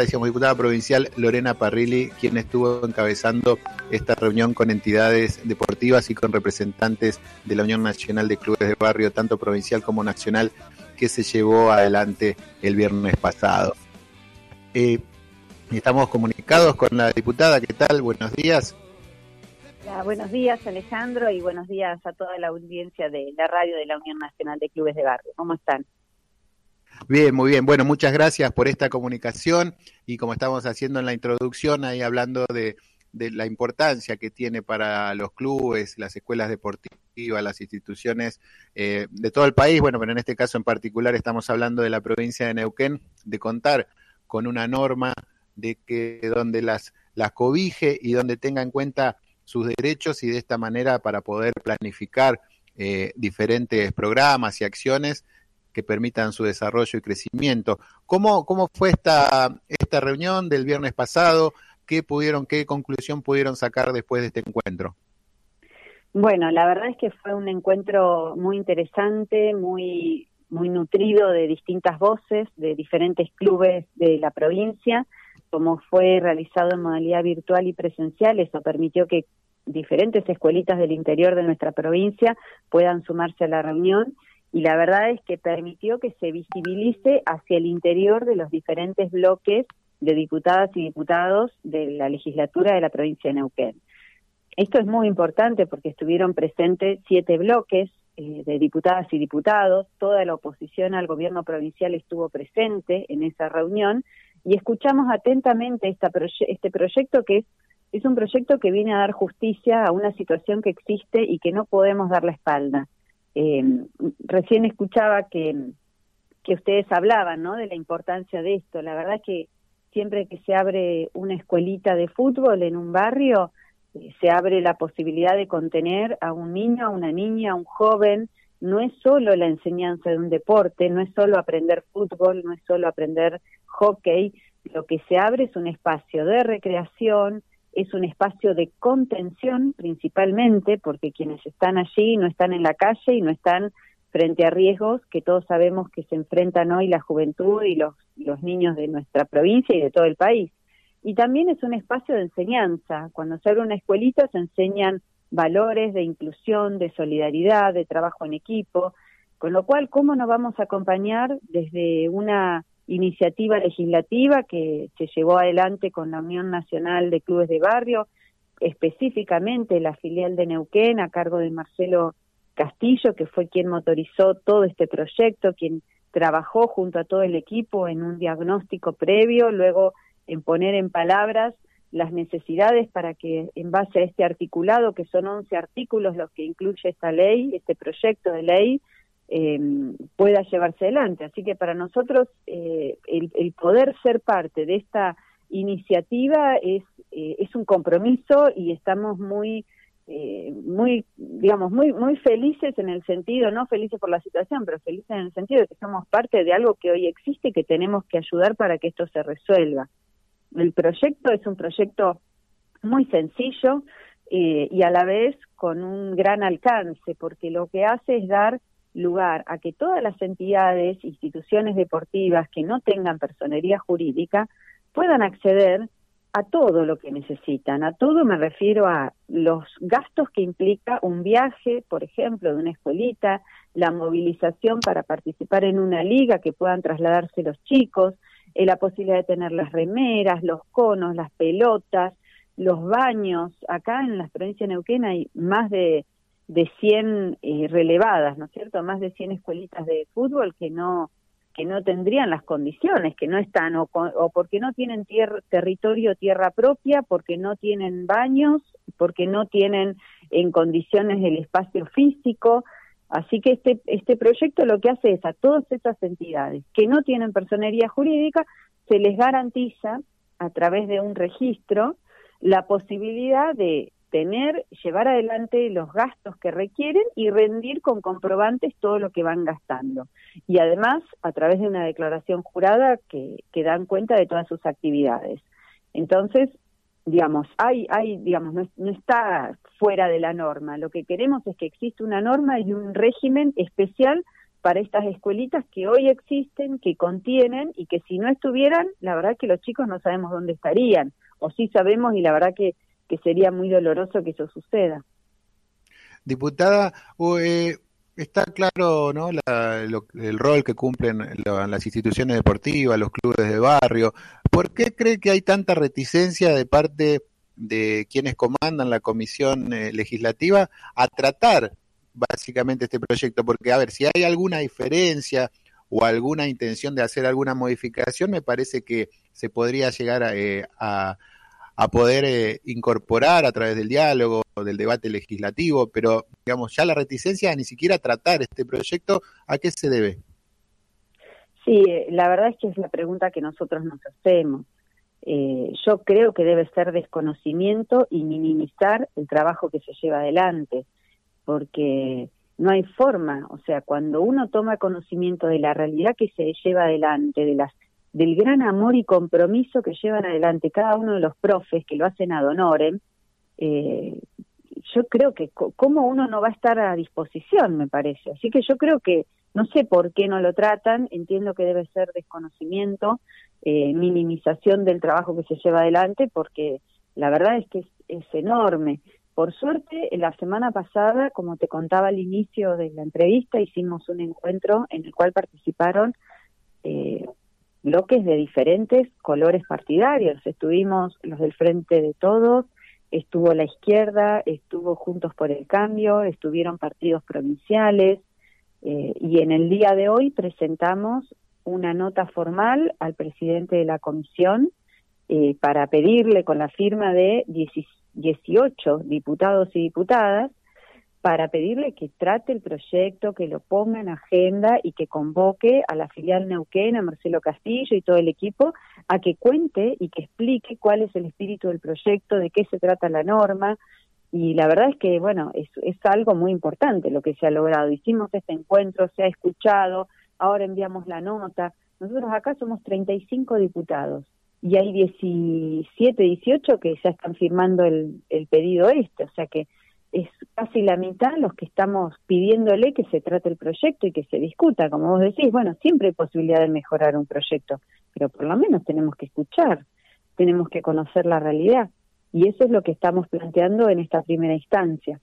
decíamos, diputada provincial Lorena Parrilli, quien estuvo encabezando esta reunión con entidades deportivas y con representantes de la Unión Nacional de Clubes de Barrio, tanto provincial como nacional, que se llevó adelante el viernes pasado. Eh, estamos comunicados con la diputada, ¿qué tal? Buenos días. buenos días Alejandro y buenos días a toda la audiencia de la radio de la Unión Nacional de Clubes de Barrio. ¿Cómo están? Bien, muy bien. Bueno, muchas gracias por esta comunicación y como estamos haciendo en la introducción, ahí hablando de, la importancia que tiene para los clubes, las escuelas deportivas, las instituciones eh, de todo el país, bueno, pero en este caso en particular estamos hablando de la provincia de Neuquén, de contar con una norma de que donde las, las cobije y donde tenga en cuenta sus derechos y de esta manera para poder planificar eh, diferentes programas y acciones que permitan su desarrollo y crecimiento. ¿Cómo, cómo fue esta, esta reunión del viernes pasado? ¿Qué pudieron, qué conclusión pudieron sacar después de este encuentro? Bueno, la verdad es que fue un encuentro muy interesante, muy, muy nutrido de distintas voces, de diferentes clubes de la provincia. Como fue realizado en modalidad virtual y presencial, eso permitió que diferentes escuelitas del interior de nuestra provincia puedan sumarse a la reunión y la verdad es que permitió que se visibilice hacia el interior de los diferentes bloques de diputadas y diputados de la legislatura de la provincia de Neuquén. Esto es muy importante porque estuvieron presentes siete bloques eh, de diputadas y diputados, toda la oposición al gobierno provincial estuvo presente en esa reunión y escuchamos atentamente esta este proyecto que es, es un proyecto que viene a dar justicia a una situación que existe y que no podemos dar la espalda. Eh, recién escuchaba que, que ustedes hablaban ¿no? de la importancia de esto. La verdad es que siempre que se abre una escuelita de fútbol en un barrio, eh, se abre la posibilidad de contener a un niño, a una niña, a un joven. No es solo la enseñanza de un deporte, no es solo aprender fútbol, no es solo aprender hockey. Lo que se abre es un espacio de recreación, es un espacio de contención principalmente, porque quienes están allí no están en la calle y no están frente a riesgos que todos sabemos que se enfrentan hoy la juventud y los, niños de nuestra provincia y de todo el país. Y también es un espacio de enseñanza. Cuando se abre una escuelita se enseñan valores de inclusión, de solidaridad, de trabajo en equipo, con lo cual, ¿cómo nos vamos a acompañar desde una iniciativa legislativa que se llevó adelante con la Unión Nacional de Clubes de Barrio, específicamente la filial de Neuquén a cargo de Marcelo Castillo, que fue quien motorizó todo este proyecto, quien trabajó junto a todo el equipo en un diagnóstico previo, luego en poner en palabras las necesidades para que en base a este articulado, que son 11 artículos los que incluye esta ley, este proyecto de ley, eh, pueda llevarse adelante. Así que para nosotros eh, el, poder ser parte de esta iniciativa es, eh, es un compromiso y estamos muy eh, muy digamos muy muy felices en el sentido no felices por la situación pero felices en el sentido de que somos parte de algo que hoy existe y que tenemos que ayudar para que esto se resuelva el proyecto es un proyecto muy sencillo y a la vez con un gran alcance porque lo que hace es dar lugar a que todas las entidades, instituciones deportivas que no tengan personería jurídica puedan acceder a todo lo que necesitan. A todo me refiero a los gastos que implica un viaje, por ejemplo, de una escuelita, la movilización para participar en una liga que puedan trasladarse los chicos, eh, la posibilidad de tener las remeras, los conos, las pelotas, los baños. Acá en las provincias de Neuquén hay más de de 100 eh, relevadas, ¿no es cierto? Más de 100 escuelitas de fútbol que no que no tendrían las condiciones, que no están o, o porque no tienen tierra, territorio, tierra propia, porque no tienen baños, porque no tienen en condiciones el espacio físico. Así que este, este proyecto lo que hace es a todas esas entidades que no tienen personería jurídica, se les garantiza a través de un registro la posibilidad de tener, llevar adelante los gastos que requieren y rendir con comprobantes todo lo que van gastando. Y además, a través de una declaración jurada que, que dan cuenta de todas sus actividades. Entonces, digamos, hay, hay, digamos, no, no, está fuera de la norma. Lo que queremos es que exista una norma y un régimen especial para estas escuelitas que hoy existen, que contienen y que si no estuvieran, la verdad que los chicos no sabemos dónde estarían, o sí sabemos y la verdad que, que sería muy doloroso que eso suceda. Diputada, eh, está claro ¿no? el rol que cumplen las instituciones deportivas, los clubes de barrio. ¿Por qué cree que hay tanta reticencia de parte de quienes comandan la comisión eh, legislativa a tratar básicamente este proyecto? Porque, a ver, si hay alguna diferencia o alguna intención de hacer alguna modificación, me parece que se podría llegar a, eh, a poder eh, incorporar a través del diálogo, del debate legislativo, pero digamos, ya la reticencia a ni siquiera tratar este proyecto, ¿a qué se debe? Sí, eh, la verdad es que es la pregunta que nosotros nos hacemos. Eh, yo creo que debe ser desconocimiento y minimizar el trabajo que se lleva adelante, porque no hay forma, o sea, cuando uno toma conocimiento de la realidad que se lleva adelante, de las del gran amor y compromiso que llevan adelante cada uno de los profes que lo hacen ad honorem, eh, yo creo que como uno no va a estar a disposición, me parece. Así que yo creo que no sé por qué no lo tratan, entiendo que debe ser desconocimiento, eh, minimización del trabajo que se lleva adelante, porque la verdad es que es, es enorme. Por suerte, la semana pasada, como te contaba al inicio de la entrevista, hicimos un encuentro en el cual participaron eh, bloques de diferentes colores partidarios. Estuvimos los del Frente de Todos, estuvo la izquierda, estuvo Juntos por el Cambio, estuvieron partidos provinciales eh, y en el día de hoy presentamos una nota formal al presidente de la comisión eh, para pedirle con la firma de 18 diputados y diputadas para pedirle que trate el proyecto, que lo ponga en agenda y que convoque a la filial Neuquén, a Marcelo Castillo y todo el equipo a que cuente y que explique cuál es el espíritu del proyecto, de qué se trata la norma. Y la verdad es que, bueno, es, algo muy importante lo que se ha logrado. Hicimos este encuentro, se ha escuchado, ahora enviamos la nota. Nosotros acá somos 35 diputados y hay 17, 18 que ya están firmando el, el pedido este, o sea que es casi la mitad los que estamos pidiéndole que se trate el proyecto y que se discuta. Como vos decís, bueno, siempre hay posibilidad de mejorar un proyecto, pero por lo menos tenemos que escuchar, tenemos que conocer la realidad. Y eso es lo que estamos planteando en esta primera instancia.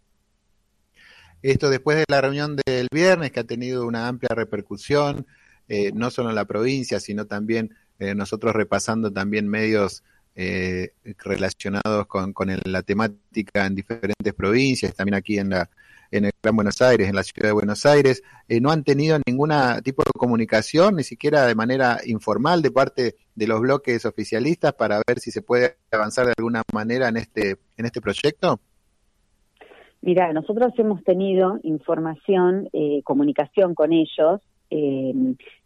Esto después de la reunión del viernes, que ha tenido una amplia repercusión, eh, no solo en la provincia, sino también eh, nosotros repasando también medios eh, relacionados con, con la temática en diferentes provincias, también aquí en la en el Gran Buenos Aires, en la ciudad de Buenos Aires, eh, no han tenido ningún tipo de comunicación, ni siquiera de manera informal de parte de los bloques oficialistas para ver si se puede avanzar de alguna manera en este en este proyecto. Mira, nosotros hemos tenido información, eh, comunicación con ellos, eh,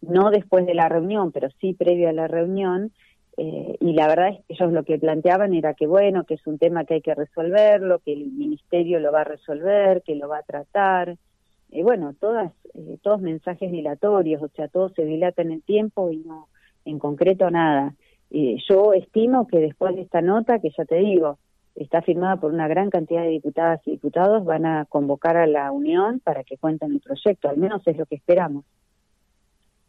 no después de la reunión, pero sí previo a la reunión, eh, y la verdad es que ellos lo que planteaban era que bueno, que es un tema que hay que resolverlo, que el ministerio lo va a resolver, que lo va a tratar. y bueno, todas, eh, todos mensajes dilatorios, o sea, todo se dilata en el tiempo y no, en concreto nada. yo estimo que después de esta nota, que ya te digo, está firmada por una gran cantidad de diputadas y diputados, van a convocar a la Unión para que cuenten el proyecto, al menos es lo que esperamos.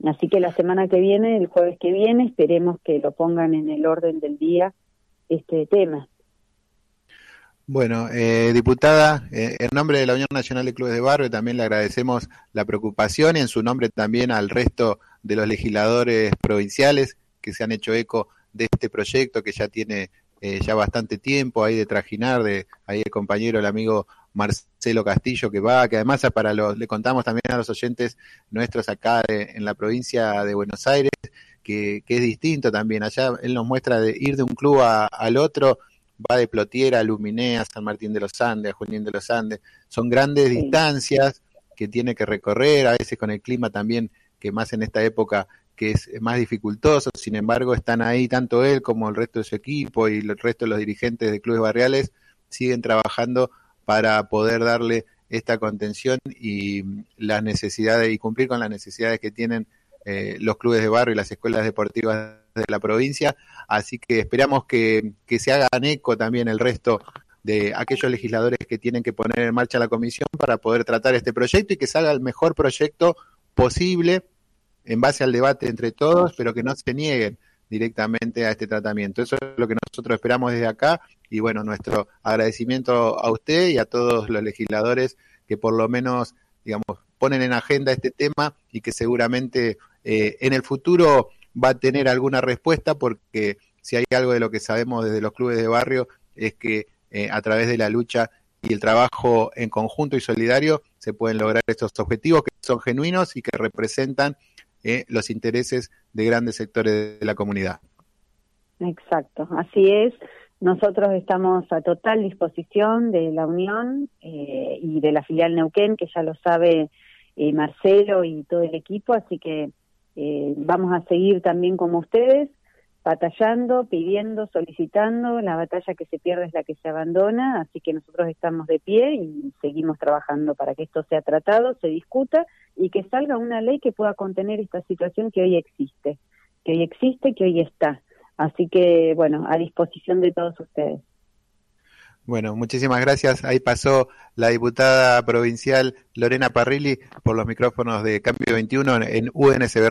Así que la semana que viene, el jueves que viene, esperemos que lo pongan en el orden del día este tema. Bueno, eh, diputada, eh, en nombre de la Unión Nacional de Clubes de Barrio también le agradecemos la preocupación y en su nombre también al resto de los legisladores provinciales que se han hecho eco de este proyecto que ya tiene eh, ya bastante tiempo ahí de trajinar, de ahí el compañero, el amigo Marcelo Castillo que va, que además para los, le contamos también a los oyentes nuestros acá en la provincia de Buenos Aires, que, es distinto también. Allá él nos muestra de ir de un club al otro, va de Plotiera a Luminea, San Martín de los Andes, a Junín de los Andes. Son grandes distancias que tiene que recorrer, a veces con el clima también, que más en esta época que es más dificultoso, sin embargo están ahí tanto él como el resto de su equipo y el resto de los dirigentes de clubes barriales siguen trabajando para poder darle esta contención y las necesidades y cumplir con las necesidades que tienen eh, los clubes de barrio y las escuelas deportivas de la provincia. Así que esperamos que, que se hagan eco también el resto de aquellos legisladores que tienen que poner en marcha la comisión para poder tratar este proyecto y que salga el mejor proyecto posible en base al debate entre todos, pero que no se nieguen directamente a este tratamiento. Eso es lo que nosotros esperamos desde acá y bueno, nuestro agradecimiento a usted y a todos los legisladores que por lo menos, digamos, ponen en agenda este tema y que seguramente eh, en el futuro va a tener alguna respuesta porque si hay algo de lo que sabemos desde los clubes de barrio es que eh, a través de la lucha y el trabajo en conjunto y solidario se pueden lograr estos objetivos que son genuinos y que representan eh, los intereses de grandes sectores de la comunidad. Exacto, así es. Nosotros estamos a total disposición de la Unión eh, y de la filial Neuquén, que ya lo sabe eh, Marcelo y todo el equipo, así que eh, vamos a seguir también como ustedes, batallando, pidiendo, solicitando. La batalla que se pierde es la que se abandona, así que nosotros estamos de pie y seguimos trabajando para que esto sea tratado, se discuta y que salga una ley que pueda contener esta situación que hoy existe, que hoy existe, que hoy está. Así que, bueno, a disposición de todos ustedes. Bueno, muchísimas gracias. Ahí pasó la diputada provincial Lorena Parrilli por los micrófonos de Cambio 21 en UNSB